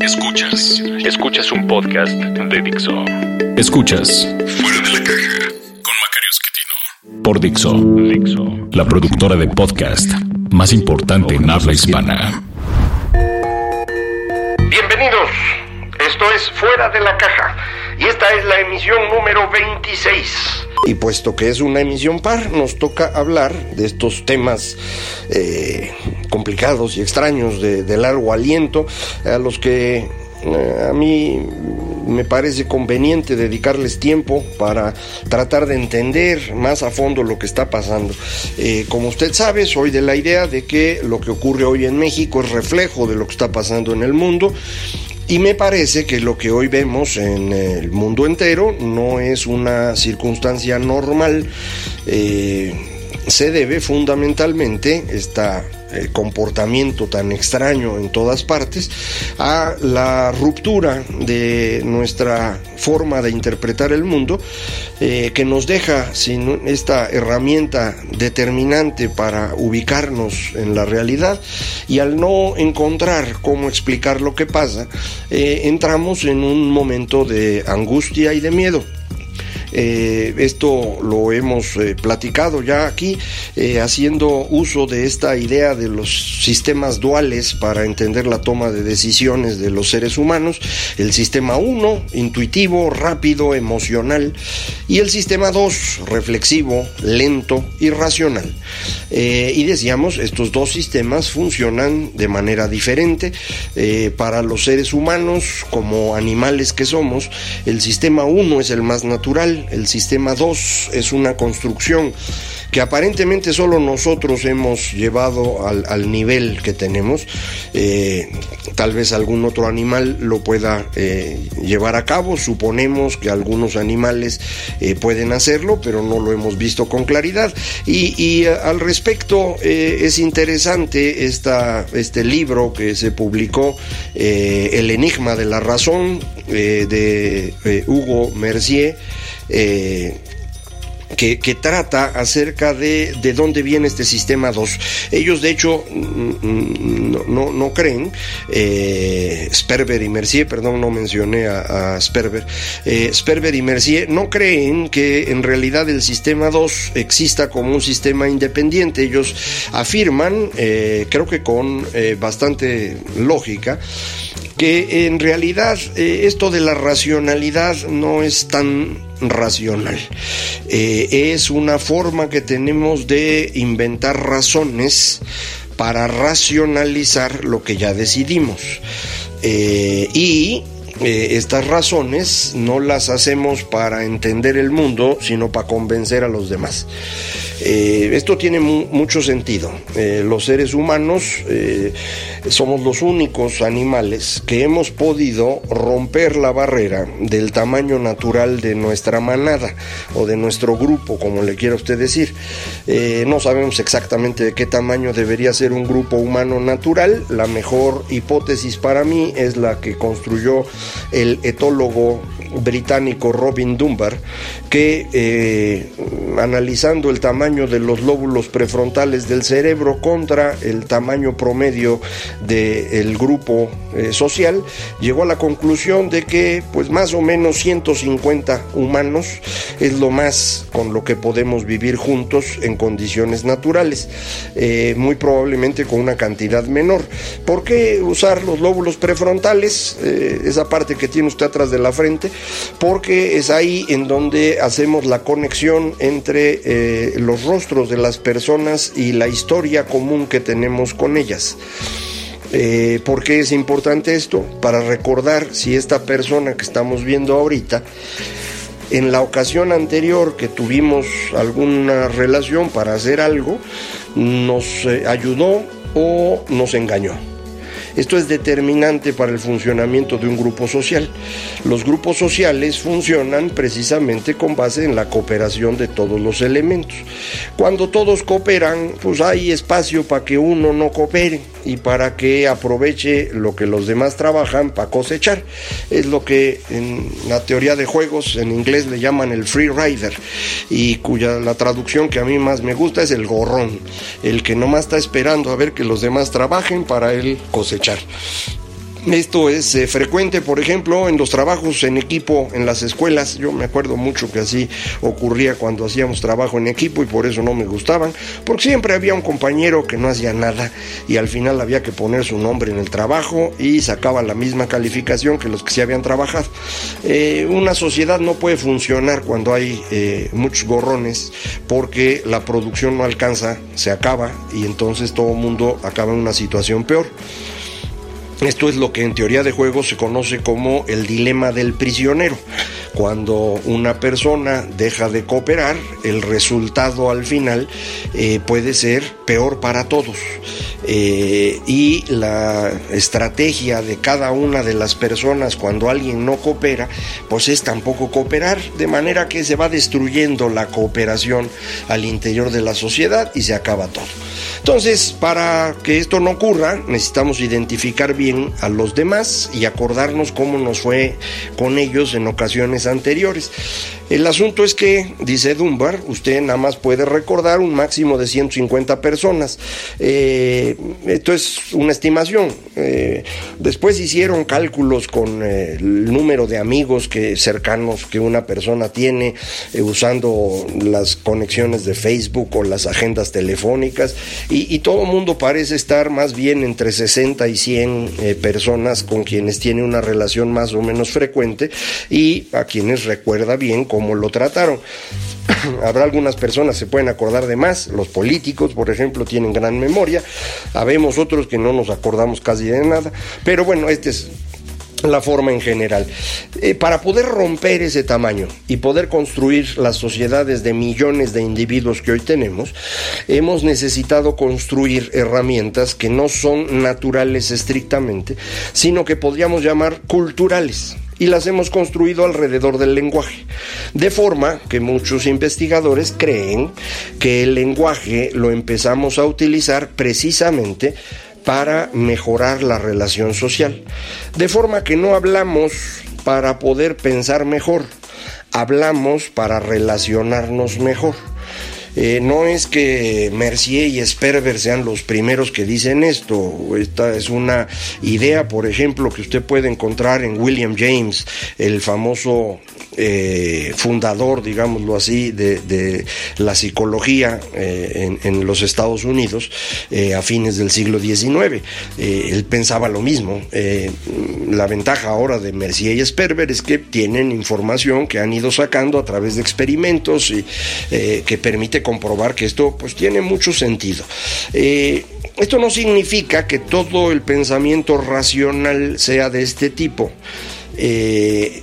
Escuchas, escuchas un podcast de Dixo. Escuchas Fuera de la caja con Macario Esquetino. por Dixo, Dixo. la productora de podcast más importante en habla hispana. Bienvenidos, esto es Fuera de la Caja y esta es la emisión número 26. Y puesto que es una emisión par, nos toca hablar de estos temas eh, complicados y extraños de, largo aliento a los que eh, a mí me parece conveniente dedicarles tiempo para tratar de entender más a fondo lo que está pasando. Eh, como usted sabe, soy de la idea de que lo que ocurre hoy en México es reflejo de lo que está pasando en el mundo. Y me parece que lo que hoy vemos en el mundo entero no es una circunstancia normal. Eh, se debe fundamentalmente esta eh, comportamiento tan extraño en todas partes a la ruptura de nuestra forma de interpretar el mundo eh, que nos deja sin esta herramienta determinante para ubicarnos en la realidad. Y al no encontrar cómo explicar lo que pasa eh, entramos en un momento de angustia y de miedo eh, esto lo hemos eh, platicado ya aquí, eh, haciendo uso de esta idea de los sistemas duales para entender la toma de decisiones de los seres humanos. El sistema 1, intuitivo, rápido, emocional, y el sistema 2, reflexivo, lento y racional. y decíamos, estos dos sistemas funcionan de manera diferente. para los seres humanos, como animales que somos, el sistema 1 es el más natural, el sistema 2 es una construcción que aparentemente solo nosotros hemos llevado al, nivel que tenemos. Eh, tal vez algún otro animal lo pueda eh, llevar a cabo. Suponemos que algunos animales eh, pueden hacerlo, pero no lo hemos visto con claridad. Y, y al respecto es interesante esta, este libro que se publicó, El Enigma de la Razón, de Hugo Mercier. Eh, que, trata acerca de, de, dónde viene este sistema 2. Ellos, de hecho, no, no, creen, eh, Sperber y Mercier, perdón, no mencioné a, Sperber, eh, Sperber y Mercier no creen que en realidad el sistema 2 exista como un sistema independiente. Ellos afirman, eh, creo que con bastante lógica, que en realidad esto de la racionalidad no es tan racional. Eh, es una forma que tenemos de inventar razones para racionalizar lo que ya decidimos. Eh, y eh, estas razones no las hacemos para entender el mundo, sino para convencer a los demás. Eh, esto tiene mu mucho sentido. Eh, los seres humanos eh, somos los únicos animales que hemos podido romper la barrera del tamaño natural de nuestra manada o de nuestro grupo, como le quiera usted decir. no sabemos exactamente de qué tamaño debería ser un grupo humano natural. La mejor hipótesis para mí es la que construyó el etólogo británico Robin Dunbar, que analizando el tamaño de los lóbulos prefrontales del cerebro contra el tamaño promedio del grupo eh, social, llegó a la conclusión de que pues más o menos 150 humanos es lo más con lo que podemos vivir juntos en condiciones naturales, eh, muy probablemente con una cantidad menor. ¿Por qué usar los lóbulos prefrontales? Eh, esa parte que tiene usted atrás de la frente, porque es ahí en donde hacemos la conexión entre eh, los rostros de las personas y la historia común que tenemos con ellas. Eh, ¿Por qué es importante esto? Para recordar si esta persona que estamos viendo ahorita, en la ocasión anterior que tuvimos alguna relación para hacer algo, nos eh, ayudó o nos engañó. Esto es determinante para el funcionamiento de un grupo social. Los grupos sociales funcionan precisamente con base en la cooperación de todos los elementos. Cuando todos cooperan, pues hay espacio para que uno no coopere y para que aproveche lo que los demás trabajan para cosechar. Es lo que en la teoría de juegos en inglés le llaman el free rider y cuya la traducción que a mí más me gusta es el gorrón, el que nomás está esperando a ver que los demás trabajen para él cosechar. Esto es eh, frecuente, por ejemplo, en los trabajos en equipo en las escuelas. Yo me acuerdo mucho que así ocurría cuando hacíamos trabajo en equipo y por eso no me gustaban, porque siempre había un compañero que no hacía nada y al final había que poner su nombre en el trabajo y sacaba la misma calificación que los que se habían trabajado. Eh, una sociedad no puede funcionar cuando hay eh, muchos gorrones porque la producción no alcanza, se acaba y entonces todo el mundo acaba en una situación peor. Esto es lo que en teoría de juego se conoce como el dilema del prisionero. Cuando una persona deja de cooperar, el resultado al final eh, puede ser peor para todos. Eh, y la estrategia de cada una de las personas cuando alguien no coopera, pues es tampoco cooperar, de manera que se va destruyendo la cooperación al interior de la sociedad y se acaba todo. Entonces, para que esto no ocurra, necesitamos identificar bien a los demás y acordarnos cómo nos fue con ellos en ocasiones anteriores. El asunto es que, dice Dunbar, usted nada más puede recordar un máximo de 150 personas. Eh, esto es una estimación. Eh, después hicieron cálculos con eh, el número de amigos que, cercanos que una persona tiene usando las conexiones de Facebook o las agendas telefónicas y, y todo el mundo parece estar más bien entre 60 y 100 personas con quienes tiene una relación más o menos frecuente y a quienes recuerda bien cómo lo trataron. Habrá algunas personas se pueden acordar de más, los políticos, por ejemplo, tienen gran memoria, habemos otros que no nos acordamos casi de nada, pero bueno, este es la forma en general. Eh, para poder romper ese tamaño y poder construir las sociedades de millones de individuos que hoy tenemos, hemos necesitado construir herramientas que no son naturales estrictamente, sino que podríamos llamar culturales y las hemos construido alrededor del lenguaje. De forma que muchos investigadores creen que el lenguaje lo empezamos a utilizar precisamente para mejorar la relación social. De forma que no hablamos para poder pensar mejor, hablamos para relacionarnos mejor. Eh, no es que Mercier y Sperber sean los primeros que dicen esto. Esta es una idea, por ejemplo, que usted puede encontrar en William James, el famoso eh, fundador, digámoslo así, de, la psicología eh, en, los Estados Unidos a fines del siglo XIX. él pensaba lo mismo. la ventaja ahora de Mercier y Sperber es que tienen información que han ido sacando a través de experimentos y que permite comprobar que esto pues tiene mucho sentido. Eh, esto no significa que todo el pensamiento racional sea de este tipo. Eh,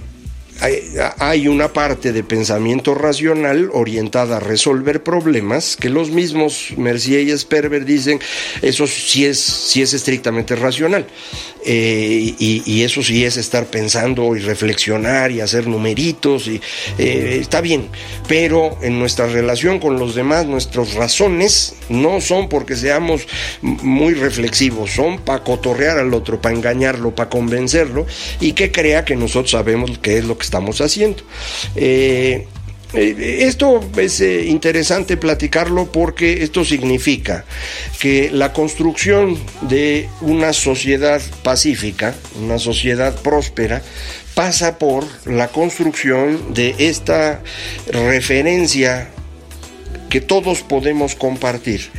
hay una parte de pensamiento racional orientada a resolver problemas que los mismos Mercier y Sperber dicen eso sí es, sí es estrictamente racional. Eh, y, eso sí es estar pensando y reflexionar y hacer numeritos y eh, está bien, pero en nuestra relación con los demás nuestras razones no son porque seamos muy reflexivos, son para cotorrear al otro, para engañarlo, para convencerlo y que crea que nosotros sabemos qué es lo que estamos haciendo. Eh, eh, esto es eh, interesante platicarlo porque esto significa que la construcción de una sociedad pacífica, una sociedad próspera, pasa por la construcción de esta referencia que todos podemos compartir,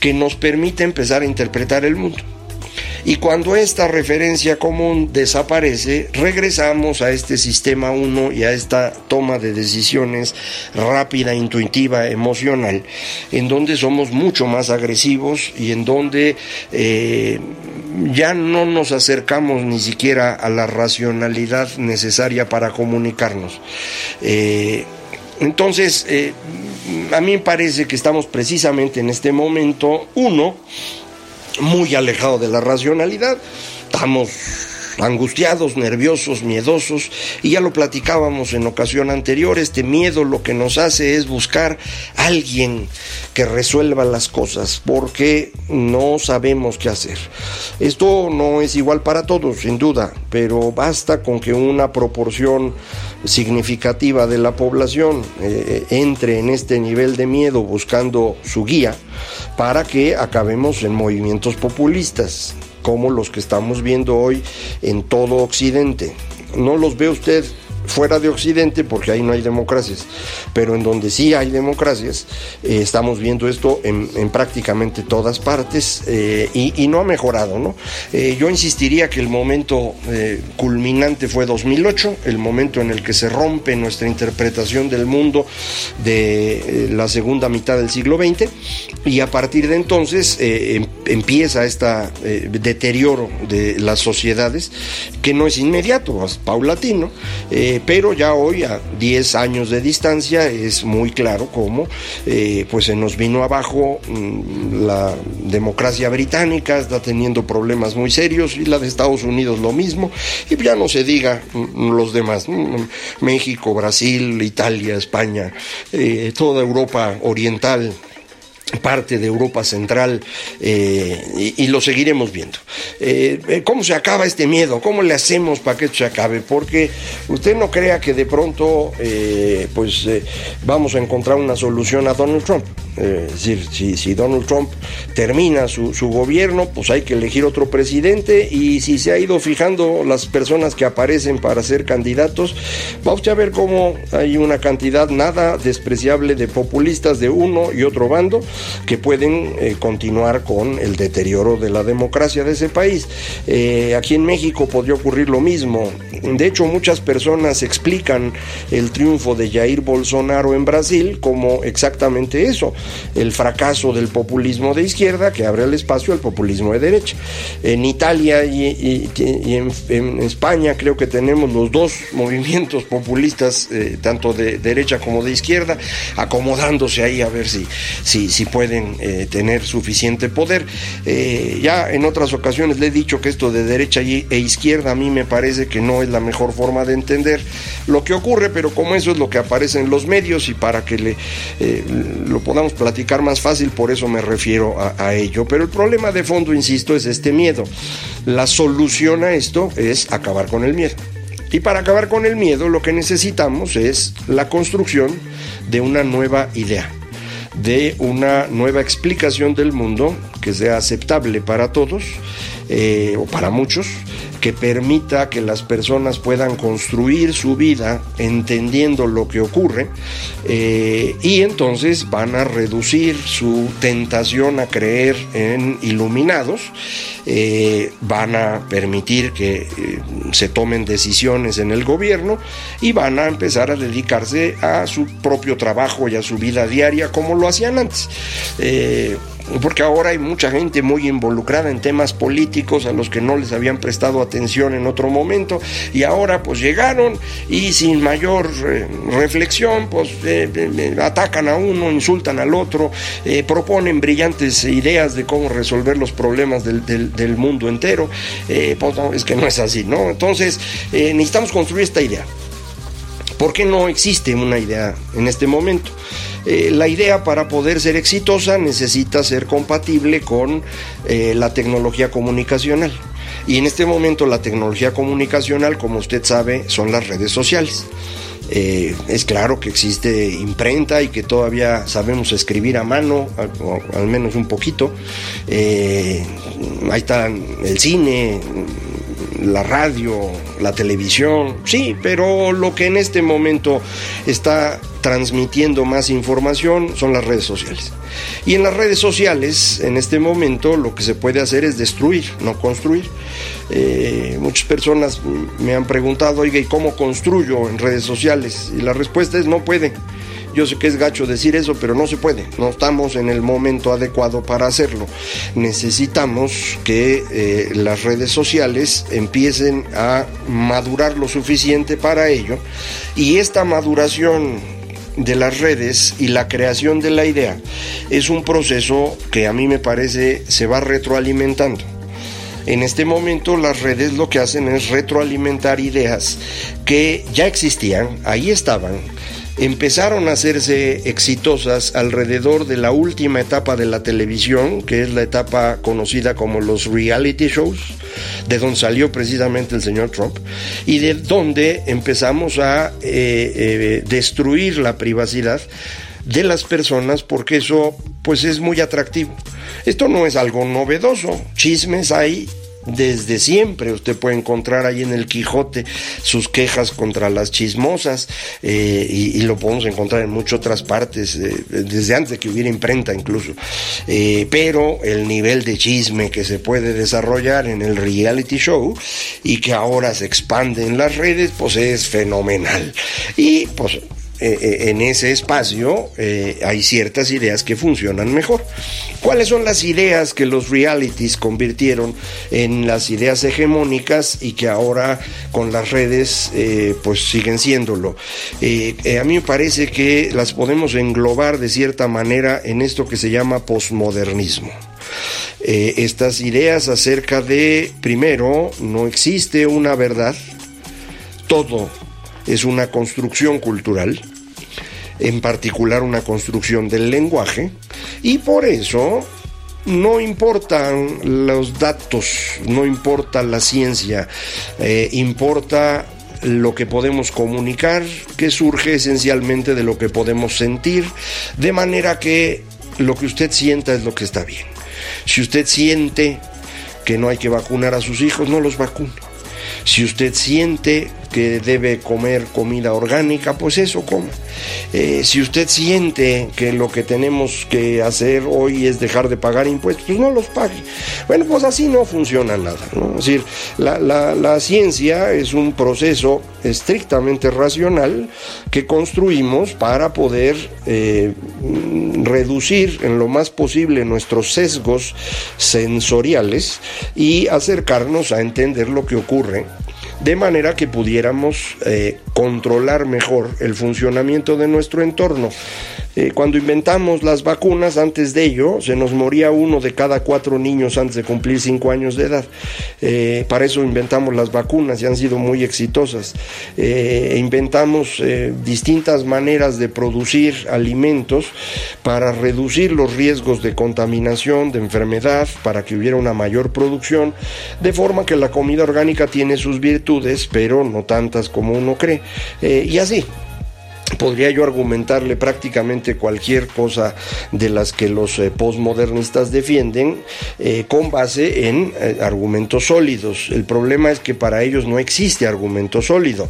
que nos permite empezar a interpretar el mundo. Y cuando esta referencia común desaparece, regresamos a este sistema 1 y a esta toma de decisiones rápida, intuitiva, emocional, en donde somos mucho más agresivos y en donde eh, ya no nos acercamos ni siquiera a la racionalidad necesaria para comunicarnos. Eh, entonces, eh, a mí me parece que estamos precisamente en este momento, uno, muy alejado de la racionalidad. Estamos angustiados, nerviosos, miedosos, y ya lo platicábamos en ocasión anterior, este miedo lo que nos hace es buscar alguien que resuelva las cosas, porque no sabemos qué hacer. Esto no es igual para todos, sin duda, pero basta con que una proporción significativa de la población eh, entre en este nivel de miedo buscando su guía para que acabemos en movimientos populistas como los que estamos viendo hoy en todo Occidente. No los ve usted fuera de Occidente, porque ahí no hay democracias, pero en donde sí hay democracias, eh, estamos viendo esto en, prácticamente todas partes eh, y, no ha mejorado. ¿no? Eh, yo insistiría que el momento culminante fue 2008, el momento en el que se rompe nuestra interpretación del mundo de la segunda mitad del siglo XX y a partir de entonces em, empieza este deterioro de las sociedades que no es inmediato, es paulatino. Eh, pero ya hoy, a 10 años de distancia, es muy claro cómo eh, pues se nos vino abajo mm, la democracia británica, está teniendo problemas muy serios, y la de Estados Unidos lo mismo, y ya no se diga mm, los demás, México, Brasil, Italia, España, eh, toda Europa oriental parte de Europa Central eh, y, lo seguiremos viendo. Eh, eh, ¿Cómo se acaba este miedo? ¿Cómo le hacemos para que esto se acabe? Porque usted no crea que de pronto pues vamos a encontrar una solución a Donald Trump. es decir, si, Donald Trump termina su, su, gobierno, pues hay que elegir otro presidente y si se ha ido fijando las personas que aparecen para ser candidatos, va usted a ver cómo hay una cantidad nada despreciable de populistas de uno y otro bando que pueden eh, continuar con el deterioro de la democracia de ese país. Eh, aquí en México podría ocurrir lo mismo. De hecho, muchas personas explican el triunfo de Jair Bolsonaro en Brasil como exactamente eso, el fracaso del populismo de izquierda que abre el espacio al populismo de derecha. En Italia y, en, España creo que tenemos los dos movimientos populistas, eh, tanto de derecha como de izquierda, acomodándose ahí a ver si, si, si pueden eh, tener suficiente poder. Eh, ya en otras ocasiones le he dicho que esto de derecha e izquierda a mí me parece que no es la mejor forma de entender lo que ocurre, pero como eso es lo que aparece en los medios y para que le, eh, lo podamos platicar más fácil, por eso me refiero a, a ello. Pero el problema de fondo, insisto, es este miedo. La solución a esto es acabar con el miedo. Y para acabar con el miedo lo que necesitamos es la construcción de una nueva idea de una nueva explicación del mundo que sea aceptable para todos eh, o para muchos, que permita que las personas puedan construir su vida entendiendo lo que ocurre eh, y entonces van a reducir su tentación a creer en iluminados, eh, van a permitir que se tomen decisiones en el gobierno y van a empezar a dedicarse a su propio trabajo y a su vida diaria como lo hacían antes porque ahora hay mucha gente muy involucrada en temas políticos a los que no les habían prestado atención en otro momento y ahora pues llegaron y sin mayor eh, reflexión pues eh, eh, atacan a uno, insultan al otro, proponen brillantes ideas de cómo resolver los problemas del, del mundo entero, pues no, es que no es así, ¿no? Entonces necesitamos construir esta idea. ¿Por qué no existe una idea en este momento? Eh, la idea para poder ser exitosa necesita ser compatible con eh, la tecnología comunicacional. Y en este momento la tecnología comunicacional, como usted sabe, son las redes sociales. Eh, es claro que existe imprenta y que todavía sabemos escribir a mano, al, menos un poquito. ahí está el cine, la radio, la televisión, sí, pero lo que en este momento está transmitiendo más información son las redes sociales. Y en las redes sociales, en este momento, lo que se puede hacer es destruir, no construir. Eh, muchas personas me han preguntado, oiga, ¿y cómo construyo en redes sociales? Y la respuesta es no puede. Yo sé que es gacho decir eso, pero no se puede. No estamos en el momento adecuado para hacerlo. Necesitamos que eh, las redes sociales empiecen a madurar lo suficiente para ello. Y esta maduración de las redes y la creación de la idea es un proceso que a mí me parece se va retroalimentando. En este momento las redes lo que hacen es retroalimentar ideas que ya existían, ahí estaban, empezaron a hacerse exitosas alrededor de la última etapa de la televisión, que es la etapa conocida como los reality shows, de donde salió precisamente el señor Trump, y de donde empezamos a eh, eh, destruir la privacidad de las personas porque eso pues es muy atractivo. Esto no es algo novedoso, chismes hay desde siempre. Usted puede encontrar ahí en el Quijote sus quejas contra las chismosas eh, y, lo podemos encontrar en muchas otras partes, eh, desde antes de que hubiera imprenta incluso. Eh, pero el nivel de chisme que se puede desarrollar en el reality show y que ahora se expande en las redes, pues es fenomenal. Y pues eh, eh, en ese espacio eh, hay ciertas ideas que funcionan mejor. ¿Cuáles son las ideas que los realities convirtieron en las ideas hegemónicas y que ahora con las redes pues siguen siéndolo? a mí me parece que las podemos englobar de cierta manera en esto que se llama posmodernismo. estas ideas acerca de, primero, no existe una verdad, todo es una construcción cultural, en particular una construcción del lenguaje, y por eso no importan los datos, no importa la ciencia, eh, importa lo que podemos comunicar, que surge esencialmente de lo que podemos sentir, de manera que lo que usted sienta es lo que está bien. Si usted siente que no hay que vacunar a sus hijos, no los vacune. Si usted siente que debe comer comida orgánica, pues eso coma. Eh, si usted siente que lo que tenemos que hacer hoy es dejar de pagar impuestos, pues no los pague. Bueno, pues así no funciona nada. Es decir, la, ciencia es un proceso estrictamente racional que construimos para poder eh, reducir en lo más posible nuestros sesgos sensoriales y acercarnos a entender lo que ocurre de manera que pudiéramos eh, controlar mejor el funcionamiento de nuestro entorno. Eh, cuando inventamos las vacunas, antes de ello, se nos moría uno de cada cuatro niños antes de cumplir cinco años de edad. Eh, para eso inventamos las vacunas y han sido muy exitosas. Eh, inventamos distintas maneras de producir alimentos para reducir los riesgos de contaminación, de enfermedad, para que hubiera una mayor producción, de forma que la comida orgánica tiene sus virtudes, pero no tantas como uno cree. Y así, podría yo argumentarle prácticamente cualquier cosa de las que los eh, postmodernistas defienden eh, con base en eh, argumentos sólidos. El problema es que para ellos no existe argumento sólido.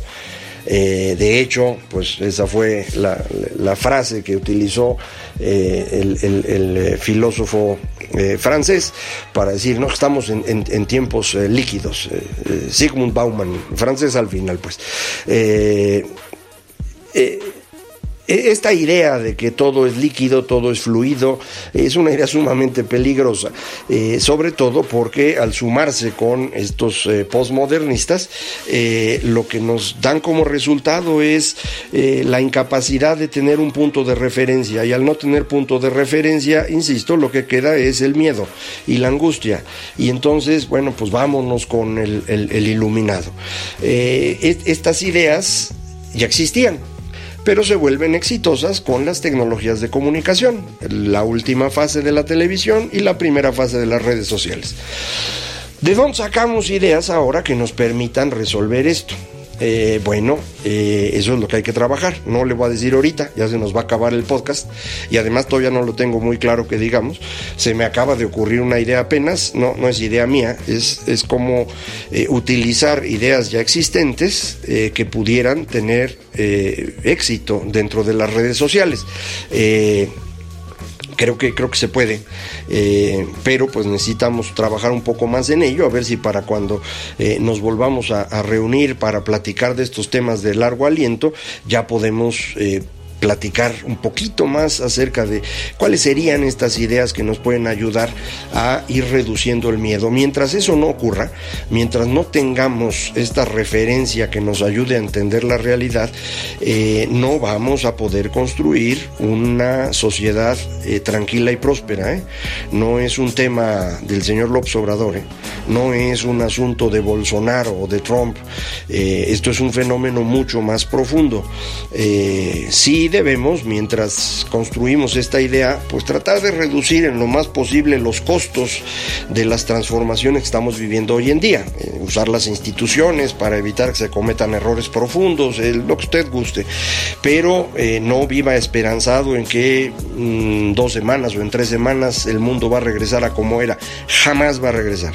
De hecho, pues esa fue la, frase que utilizó el, filósofo francés para decir, no, estamos en, tiempos líquidos. Sigmund Bauman, francés al final, pues. E, esta idea de que todo es líquido, todo es fluido, es una idea sumamente peligrosa, eh, sobre todo porque al sumarse con estos eh, postmodernistas, eh, lo que nos dan como resultado es la incapacidad de tener un punto de referencia y al no tener punto de referencia, insisto, lo que queda es el miedo y la angustia. Y entonces, bueno, pues vámonos con el, el iluminado. estas ideas ya existían pero se vuelven exitosas con las tecnologías de comunicación, la última fase de la televisión y la primera fase de las redes sociales. ¿De dónde sacamos ideas ahora que nos permitan resolver esto? Eh, bueno, eh, eso es lo que hay que trabajar. No le voy a decir ahorita, ya se nos va a acabar el podcast y además todavía no lo tengo muy claro que digamos. Se me acaba de ocurrir una idea apenas, no, no es idea mía, es, es como eh, utilizar ideas ya existentes que pudieran tener éxito dentro de las redes sociales creo que creo que se puede eh, pero pues necesitamos trabajar un poco más en ello a ver si para cuando eh, nos volvamos a, reunir para platicar de estos temas de largo aliento ya podemos eh, platicar un poquito más acerca de cuáles serían estas ideas que nos pueden ayudar a ir reduciendo el miedo. Mientras eso no ocurra, mientras no tengamos esta referencia que nos ayude a entender la realidad, eh, no vamos a poder construir una sociedad eh, tranquila y próspera. ¿eh? No es un tema del señor López Obrador, no es un asunto de Bolsonaro o de Trump, esto es un fenómeno mucho más profundo. sí debemos, mientras construimos esta idea, pues tratar de reducir en lo más posible los costos de las transformaciones que estamos viviendo hoy en día. Eh, usar las instituciones para evitar que se cometan errores profundos, lo que usted guste. Pero eh, no viva esperanzado en que en mm, dos semanas o en tres semanas el mundo va a regresar a como era. Jamás va a regresar.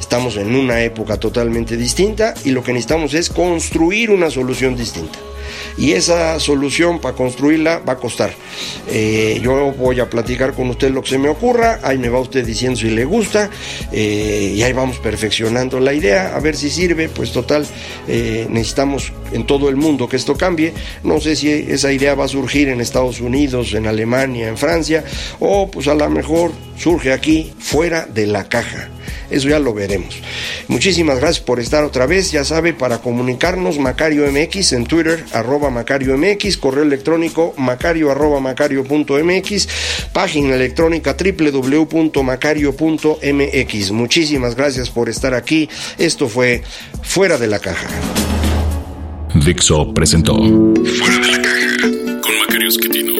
Estamos en una época totalmente distinta y lo que necesitamos es construir una solución distinta y esa solución para construirla va a costar. Eh, yo voy a platicar con usted lo que se me ocurra, ahí me va usted diciendo si le gusta eh, y ahí vamos perfeccionando la idea, a ver si sirve, pues total, eh, necesitamos en todo el mundo que esto cambie, no sé si esa idea va a surgir en Estados Unidos, en Alemania, en Francia, o pues a lo mejor surge aquí fuera de la caja. Eso ya lo veremos. Muchísimas gracias por estar otra vez. Ya sabe, para comunicarnos, Macario MX en Twitter, arroba Macario MX, correo electrónico macario arroba macario.mx, página electrónica www.macario.mx. Muchísimas gracias por estar aquí. Esto fue Fuera de la Caja. Dixo presentó Fuera de la Caja con Macario Esquetino.